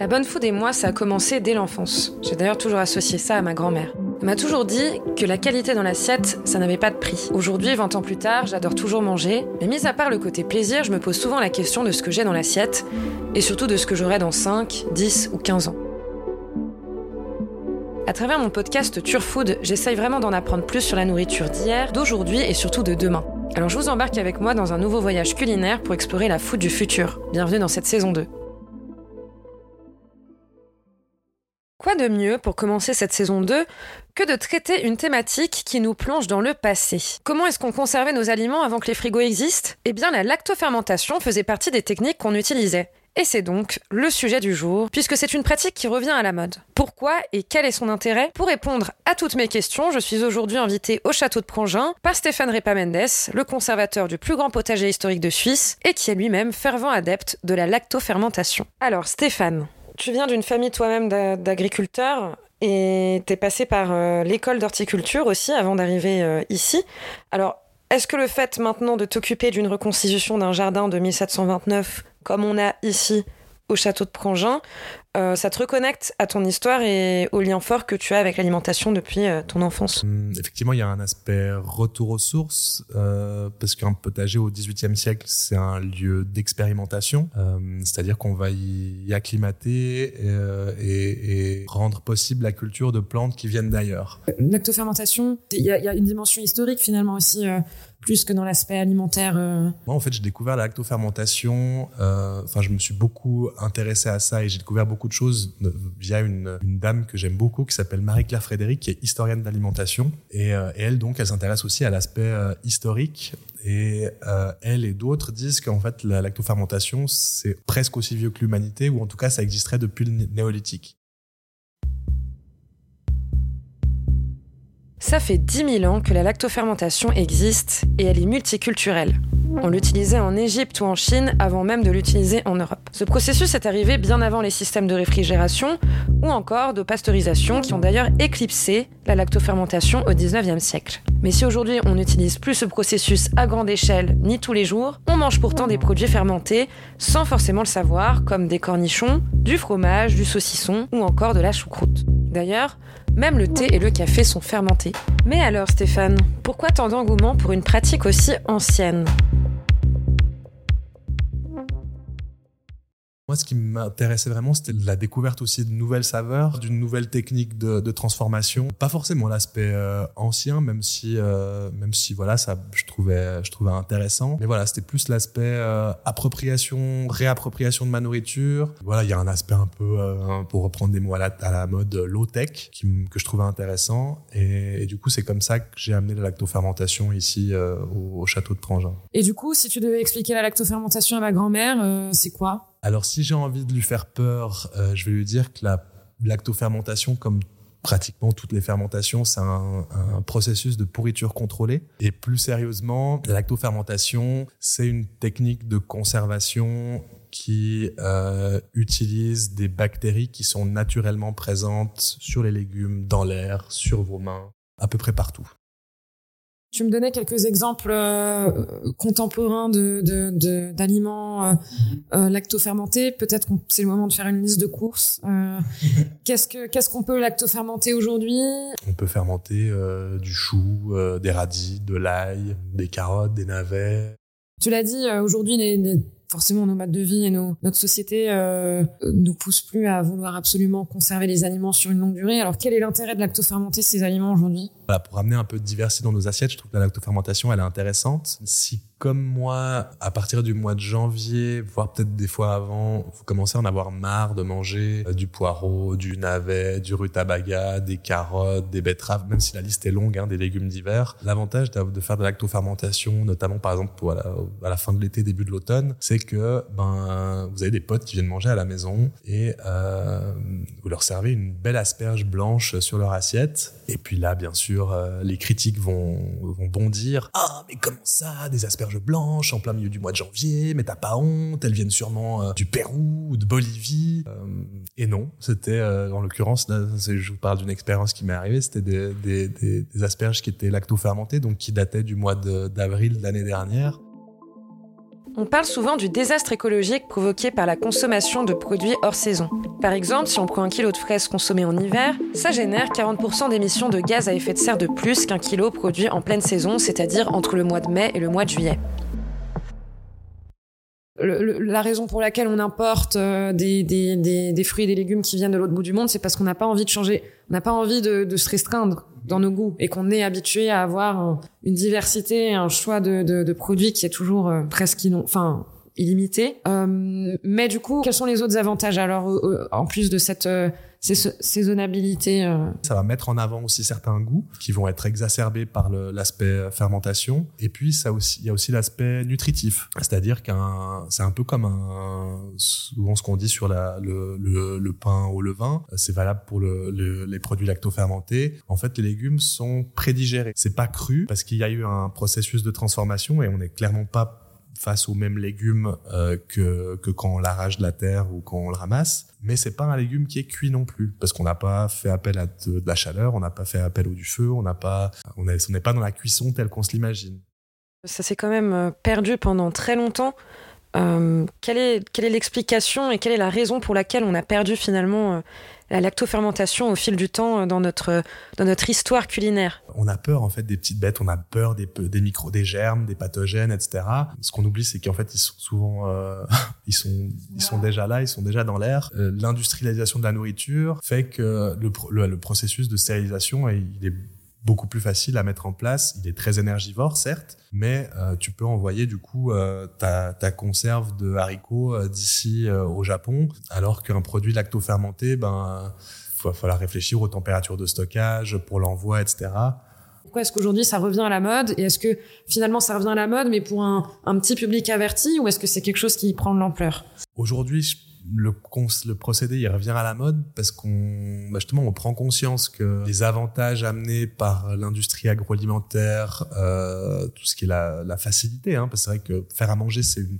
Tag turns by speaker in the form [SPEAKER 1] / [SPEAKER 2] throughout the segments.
[SPEAKER 1] La bonne food et moi, ça a commencé dès l'enfance. J'ai d'ailleurs toujours associé ça à ma grand-mère. Elle m'a toujours dit que la qualité dans l'assiette, ça n'avait pas de prix. Aujourd'hui, 20 ans plus tard, j'adore toujours manger, mais mis à part le côté plaisir, je me pose souvent la question de ce que j'ai dans l'assiette, et surtout de ce que j'aurai dans 5, 10 ou 15 ans. À travers mon podcast Turfood, j'essaye vraiment d'en apprendre plus sur la nourriture d'hier, d'aujourd'hui et surtout de demain. Alors je vous embarque avec moi dans un nouveau voyage culinaire pour explorer la food du futur. Bienvenue dans cette saison 2. Quoi de mieux pour commencer cette saison 2 que de traiter une thématique qui nous plonge dans le passé? Comment est-ce qu'on conservait nos aliments avant que les frigos existent? Eh bien, la lactofermentation faisait partie des techniques qu'on utilisait. Et c'est donc le sujet du jour, puisque c'est une pratique qui revient à la mode. Pourquoi et quel est son intérêt Pour répondre à toutes mes questions, je suis aujourd'hui invitée au château de Prangin par Stéphane Repa Mendes, le conservateur du plus grand potager historique de Suisse, et qui est lui-même fervent adepte de la lactofermentation. Alors Stéphane, tu viens d'une famille toi-même d'agriculteurs et t'es passé par euh, l'école d'horticulture aussi avant d'arriver euh, ici. Alors, est-ce que le fait maintenant de t'occuper d'une reconstitution d'un jardin de 1729, comme on a ici au château de Prangin, euh, ça te reconnecte à ton histoire et au lien fort que tu as avec l'alimentation depuis euh, ton enfance.
[SPEAKER 2] Hum, effectivement, il y a un aspect retour aux sources, euh, parce qu'un potager au XVIIIe siècle, c'est un lieu d'expérimentation, c'est-à-dire qu'on va y acclimater et, et, rendre possible la culture de plantes qui viennent d'ailleurs.
[SPEAKER 3] Lactofermentation, il y, y, a une dimension historique finalement aussi plus que dans l'aspect alimentaire
[SPEAKER 2] Moi, en fait, j'ai découvert la lactofermentation. Enfin, je me suis beaucoup intéressé à ça et j'ai découvert beaucoup de choses via une, dame que j'aime beaucoup qui s'appelle Marie-Claire Frédéric, qui est historienne d'alimentation. Et, euh, et, elle, donc, elle s'intéresse aussi à l'aspect euh, historique. Et euh, elle et d'autres disent qu'en fait, la lactofermentation, c'est presque aussi vieux que l'humanité, ou en tout cas, ça existerait depuis le néolithique.
[SPEAKER 1] Ça fait 10 000 ans que la lactofermentation existe et elle est multiculturelle. On l'utilisait en Égypte ou en Chine avant même de l'utiliser en Europe. Ce processus est arrivé bien avant les systèmes de réfrigération ou encore de pasteurisation qui ont d'ailleurs éclipsé la lactofermentation au 19e siècle. Mais si aujourd'hui on n'utilise plus ce processus à grande échelle ni tous les jours, on mange pourtant des produits fermentés sans forcément le savoir, comme des cornichons, du fromage, du saucisson ou encore de la choucroute. D'ailleurs, même le thé et le café sont fermentés. Mais alors Stéphane, pourquoi tant d'engouement pour une pratique aussi ancienne?
[SPEAKER 2] Moi, ce qui m'intéressait vraiment, c'était la découverte aussi de nouvelles saveurs, d'une nouvelle technique de, de, transformation. Pas forcément l'aspect euh, ancien, même si, euh, même si voilà, ça, je trouvais, je trouvais intéressant. Mais voilà, c'était plus l'aspect euh, appropriation, réappropriation de ma nourriture. Voilà, il y a un aspect un peu, pour reprendre des mots à la, mode, low tech, qui, que je trouvais intéressant. Et, du coup, c'est comme ça que j'ai amené la lactofermentation ici au, au, château de Prangin.
[SPEAKER 3] Et du coup, si tu devais expliquer la lactofermentation à ma grand-mère, c'est quoi?
[SPEAKER 2] Alors, si j'ai envie de lui faire peur, euh, je vais lui dire que la lactofermentation, comme pratiquement toutes les fermentations, c'est un, processus de pourriture contrôlée. Et plus sérieusement, la lactofermentation, c'est une technique de conservation qui euh, utilise des bactéries qui sont naturellement présentes sur les légumes, dans l'air, sur vos mains, à peu près partout.
[SPEAKER 3] Tu me donnais quelques exemples euh, contemporains de, d'aliments euh, euh, lactofermentés. Peut-être que c'est le moment de faire une liste de courses. Euh, qu'est-ce que qu'est-ce qu'on peut lactofermenter aujourd'hui?
[SPEAKER 2] On peut fermenter du chou, des radis, de l'ail, des carottes, des navets.
[SPEAKER 3] Tu l'as dit, aujourd'hui les, les forcément nos modes de vie et nos, notre société euh, nous poussent plus à vouloir absolument conserver les aliments sur une longue durée. Alors quel est l'intérêt de lactofermenter ces aliments aujourd'hui?
[SPEAKER 2] Voilà, Pour amener un peu de diversité dans nos assiettes, je trouve que la lactofermentation elle est intéressante. Si comme moi, à partir du mois de janvier, voire peut-être des fois avant, vous commencez à en avoir marre de manger euh, du poireau, du navet, du rutabaga, des carottes, des betteraves, même si la liste est longue, hein, des légumes d'hiver. L'avantage de faire de la lactofermentation, notamment par exemple à la, à la fin de l'été, début de l'automne, c'est que ben vous avez des potes qui viennent manger à la maison et euh, vous leur servez une belle asperge blanche sur leur assiette. Et puis là, bien sûr, euh, les critiques vont, vont bondir. Ah, mais comment ça, des asperges blanches en plein milieu du mois de janvier, mais t'as pas honte, elles viennent sûrement euh, du Pérou ou de Bolivie. Euh, et non, c'était, euh, en l'occurrence, je vous parle d'une expérience qui m'est arrivée, c'était des, asperges qui étaient lacto-fermentées, donc qui dataient du mois d'avril de l'année dernière.
[SPEAKER 1] On parle souvent du désastre écologique provoqué par la consommation de produits hors saison. Par exemple, si on prend un kilo de fraises consommées en hiver, ça génère 40% d'émissions de gaz à effet de serre de plus qu'un kilo produit en pleine saison, c'est-à-dire entre le mois de mai et le mois de juillet
[SPEAKER 3] la raison pour laquelle on importe euh, des, des, des, des, fruits et des légumes qui viennent de l'autre bout du monde, c'est parce qu'on n'a pas envie de changer, on n'a pas envie de, de, se restreindre dans nos goûts et qu'on est habitué à avoir une diversité, un choix de, de produits qui est toujours euh, presque non, enfin illimité. Euh, mais du coup, quels sont les autres avantages? Alors en plus de cette saisonnabilité. Euh.
[SPEAKER 2] Ça va mettre en avant aussi certains goûts qui vont être exacerbés par l'aspect fermentation. Et puis, il y a aussi l'aspect nutritif. C'est-à-dire qu'un, c'est un peu comme souvent ce qu'on dit sur la, le, le, le, pain au levain. C'est valable pour le, les produits lacto-fermentés. En fait, les légumes sont prédigérés. C'est pas cru parce qu'il y a eu un processus de transformation et on n'est clairement pas face aux mêmes légumes euh, que, que quand on l'arrache de la terre ou quand on le ramasse. Mais c'est pas un légume qui est cuit non plus, parce qu'on n'a pas fait appel à de, la chaleur, on n'a pas fait appel au du feu, on n'a pas, on n'est pas dans la cuisson telle qu'on se l'imagine.
[SPEAKER 1] Ça s'est quand même euh, perdu pendant très longtemps. Euh, quelle est quelle est l'explication et quelle est la raison pour laquelle on a perdu finalement euh, la lactofermentation au fil du temps euh, dans notre dans notre histoire culinaire?
[SPEAKER 2] On a peur en fait des petites bêtes, on a peur des des micros, des germes, des pathogènes, etc. Ce qu'on oublie, c'est qu'en fait ils sont souvent ils sont ils sont déjà là, ils sont déjà dans l'air. L'industrialisation de la nourriture fait que le, le, processus de stérilisation il est beaucoup plus facile à mettre en place. Il est très énergivore, certes, mais euh, tu peux envoyer du coup euh, ta, ta, conserve de haricots euh, d'ici au Japon, alors qu'un produit lacto-fermenté, ben, il va falloir réfléchir aux températures de stockage pour l'envoi, etc.
[SPEAKER 3] Pourquoi est-ce qu'aujourd'hui ça revient à la mode? Et est-ce que finalement ça revient à la mode, mais pour un, un petit public averti, ou est-ce que c'est quelque chose qui prend de l'ampleur?
[SPEAKER 2] Aujourd'hui, le, le procédé il revient à la mode parce qu'on bah justement on prend conscience que les avantages amenés par l'industrie agroalimentaire, euh, tout ce qui est la, la facilité, hein, parce que c'est vrai que faire à manger c'est une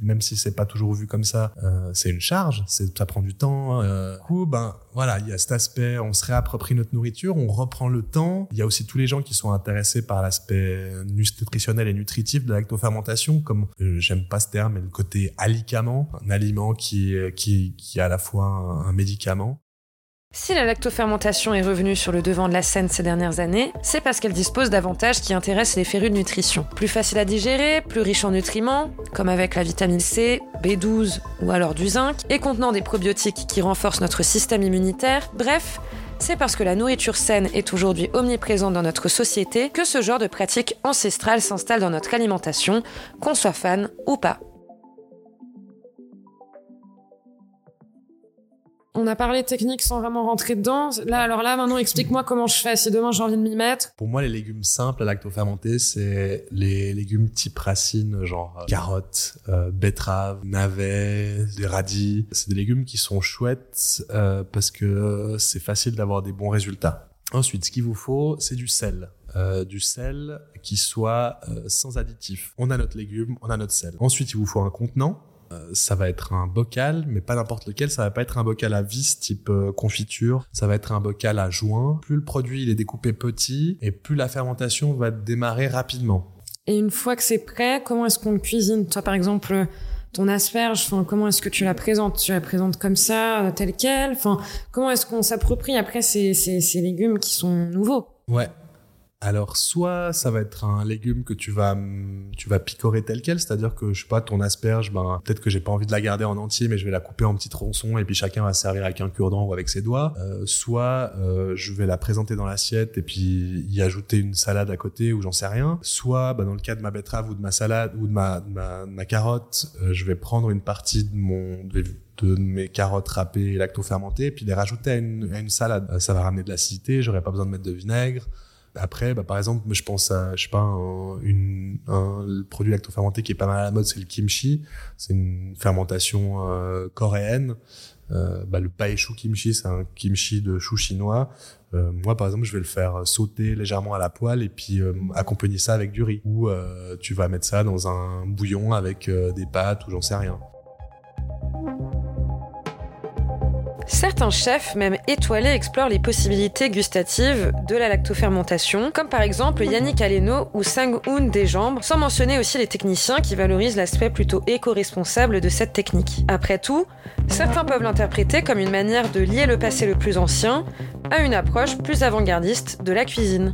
[SPEAKER 2] même si c'est pas toujours vu comme ça, euh, c'est une charge, ça prend du temps. Euh. Du coup, ben voilà, il y a cet aspect, on se réapproprie notre nourriture, on reprend le temps. Il y a aussi tous les gens qui sont intéressés par l'aspect nutritionnel et nutritif de la lactofermentation, comme euh, j'aime pas ce terme, mais le côté alicament, un aliment qui qui qui est à la fois un médicament.
[SPEAKER 1] Si la lactofermentation est revenue sur le devant de la scène ces dernières années, c'est parce qu'elle dispose d'avantages qui intéressent les férus de nutrition. Plus facile à digérer, plus riche en nutriments, comme avec la vitamine C, B12 ou alors du zinc, et contenant des probiotiques qui renforcent notre système immunitaire. Bref, c'est parce que la nourriture saine est aujourd'hui omniprésente dans notre société que ce genre de pratique ancestrale s'installe dans notre alimentation, qu'on soit fan ou pas.
[SPEAKER 3] On a parlé technique sans vraiment rentrer dedans. Là, alors là, maintenant, explique-moi comment je fais si demain j'ai envie de m'y mettre.
[SPEAKER 2] Pour moi, les légumes simples à lactofermentés, c'est les légumes type racines, genre euh, carottes, euh, betteraves, navets, des radis. C'est des légumes qui sont chouettes euh, parce que c'est facile d'avoir des bons résultats. Ensuite, ce qu'il vous faut, c'est du sel. Euh, du sel qui soit euh, sans additifs. On a notre légume, on a notre sel. Ensuite, il vous faut un contenant euh, ça va être un bocal, mais pas n'importe lequel. Ça va pas être un bocal à vis type euh, confiture. Ça va être un bocal à joint. Plus le produit il est découpé petit, et plus la fermentation va démarrer rapidement.
[SPEAKER 3] Et une fois que c'est prêt, comment est-ce qu'on le cuisine? Toi, par exemple, ton asperge, enfin, comment est-ce que tu la présentes? Tu la présentes comme ça, telle quelle? Enfin, comment est-ce qu'on s'approprie après ces, ces, ces légumes qui sont nouveaux?
[SPEAKER 2] Ouais, alors soit ça va être un légume que tu vas tu vas picorer tel quel, c'est-à-dire que je sais pas ton asperge, ben peut-être que j'ai pas envie de la garder en entier, mais je vais la couper en petits tronçons et puis chacun va servir avec un cure-dent ou avec ses doigts. Euh, soit euh, je vais la présenter dans l'assiette et puis y ajouter une salade à côté ou j'en sais rien. Soit ben, dans le cas de ma betterave ou de ma salade ou de ma ma, carotte, euh, je vais prendre une partie de mon de, mes carottes râpées lacto-fermentées et puis les rajouter à une, à une salade. ça va ramener de l'acidité, j'aurai pas besoin de mettre de vinaigre. Après, bah, par exemple, je pense à, je sais pas, un, une, un produit lactofermenté qui est pas mal à la mode, c'est le kimchi. C'est une fermentation euh, coréenne. Euh, bah, le paeshu kimchi, c'est un kimchi de chou chinois. Euh, moi, par exemple, je vais le faire sauter légèrement à la poêle et puis euh, accompagner ça avec du riz. Ou euh, tu vas mettre ça dans un bouillon avec des pâtes ou j'en sais rien.
[SPEAKER 1] Certains chefs, même étoilés, explorent les possibilités gustatives de la lactofermentation, comme par exemple Yannick Aleno ou Sang-hoon Desjambres, sans mentionner aussi les techniciens qui valorisent l'aspect plutôt éco-responsable de cette technique. Après tout, certains peuvent l'interpréter comme une manière de lier le passé le plus ancien à une approche plus avant-gardiste de la cuisine.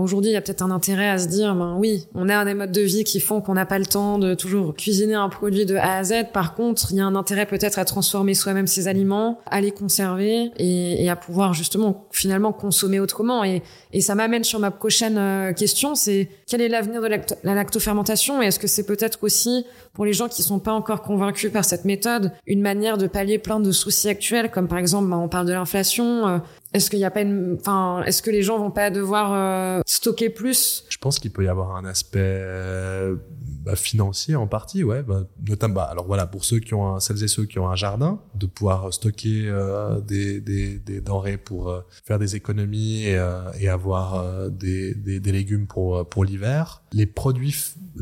[SPEAKER 3] Aujourd'hui, il y a peut-être un intérêt à se dire, ben oui, on a des modes de vie qui font qu'on n'a pas le temps de toujours cuisiner un produit de A à Z. Par contre, il y a un intérêt peut-être à transformer soi-même ses aliments, à les conserver et, à pouvoir justement finalement consommer autrement. Et, ça m'amène sur ma prochaine euh, question, c'est quel est l'avenir de la lactofermentation et est-ce que c'est peut-être aussi pour les gens qui sont pas encore convaincus par cette méthode une manière de pallier plein de soucis actuels comme par exemple ben, on parle de l'inflation, euh, est-ce qu'il y a pas une, enfin, est-ce que les gens vont pas devoir euh, stocker plus?
[SPEAKER 2] Je pense qu'il peut y avoir un aspect euh, bah, financier en partie, ouais. Bah, notamment, bah, alors voilà, pour ceux qui ont, un, celles et ceux qui ont un jardin, de pouvoir stocker euh, des, des, des, denrées pour faire des économies et, avoir des, des, des, légumes pour pour l'hiver. Les produits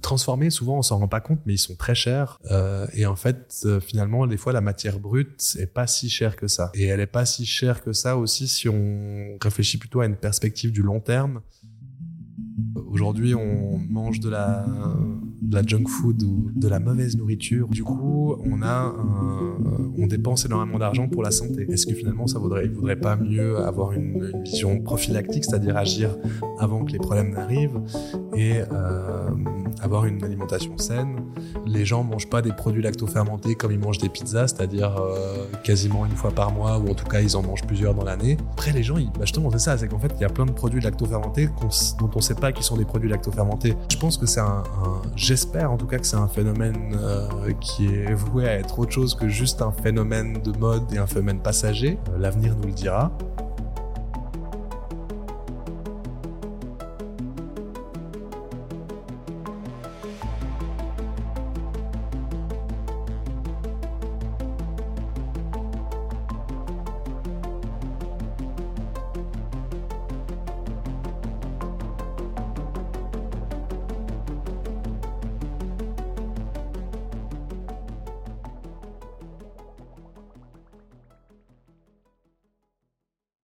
[SPEAKER 2] transformés, souvent, on s'en rend pas compte, mais ils sont très chers. et en fait, finalement, des fois, la matière brute est pas si chère que ça. Et elle est pas si chère que ça aussi si on réfléchit plutôt à une perspective du long terme. Aujourd'hui, on mange de la, de la junk food ou de la mauvaise nourriture. Du coup, on a on dépense énormément d'argent pour la santé. Est-ce que finalement, ça vaudrait, pas mieux avoir une, vision prophylactique, c'est-à-dire agir avant que les problèmes n'arrivent et euh, avoir une alimentation saine? Les gens mangent pas des produits lactofermentés comme ils mangent des pizzas, c'est-à-dire euh, quasiment une fois par mois ou en tout cas ils en mangent plusieurs dans l'année. Après, les gens, ils, bah justement, c'est ça, c'est qu'en fait, il y a plein de produits lactofermentés dont on sait pas qu'ils sont des produits lactofermentés. Je pense que c'est un, j'espère en tout cas que c'est un phénomène euh, qui est voué à être autre chose que juste un phénomène de mode et un phénomène passager. Euh, l'avenir nous le dira.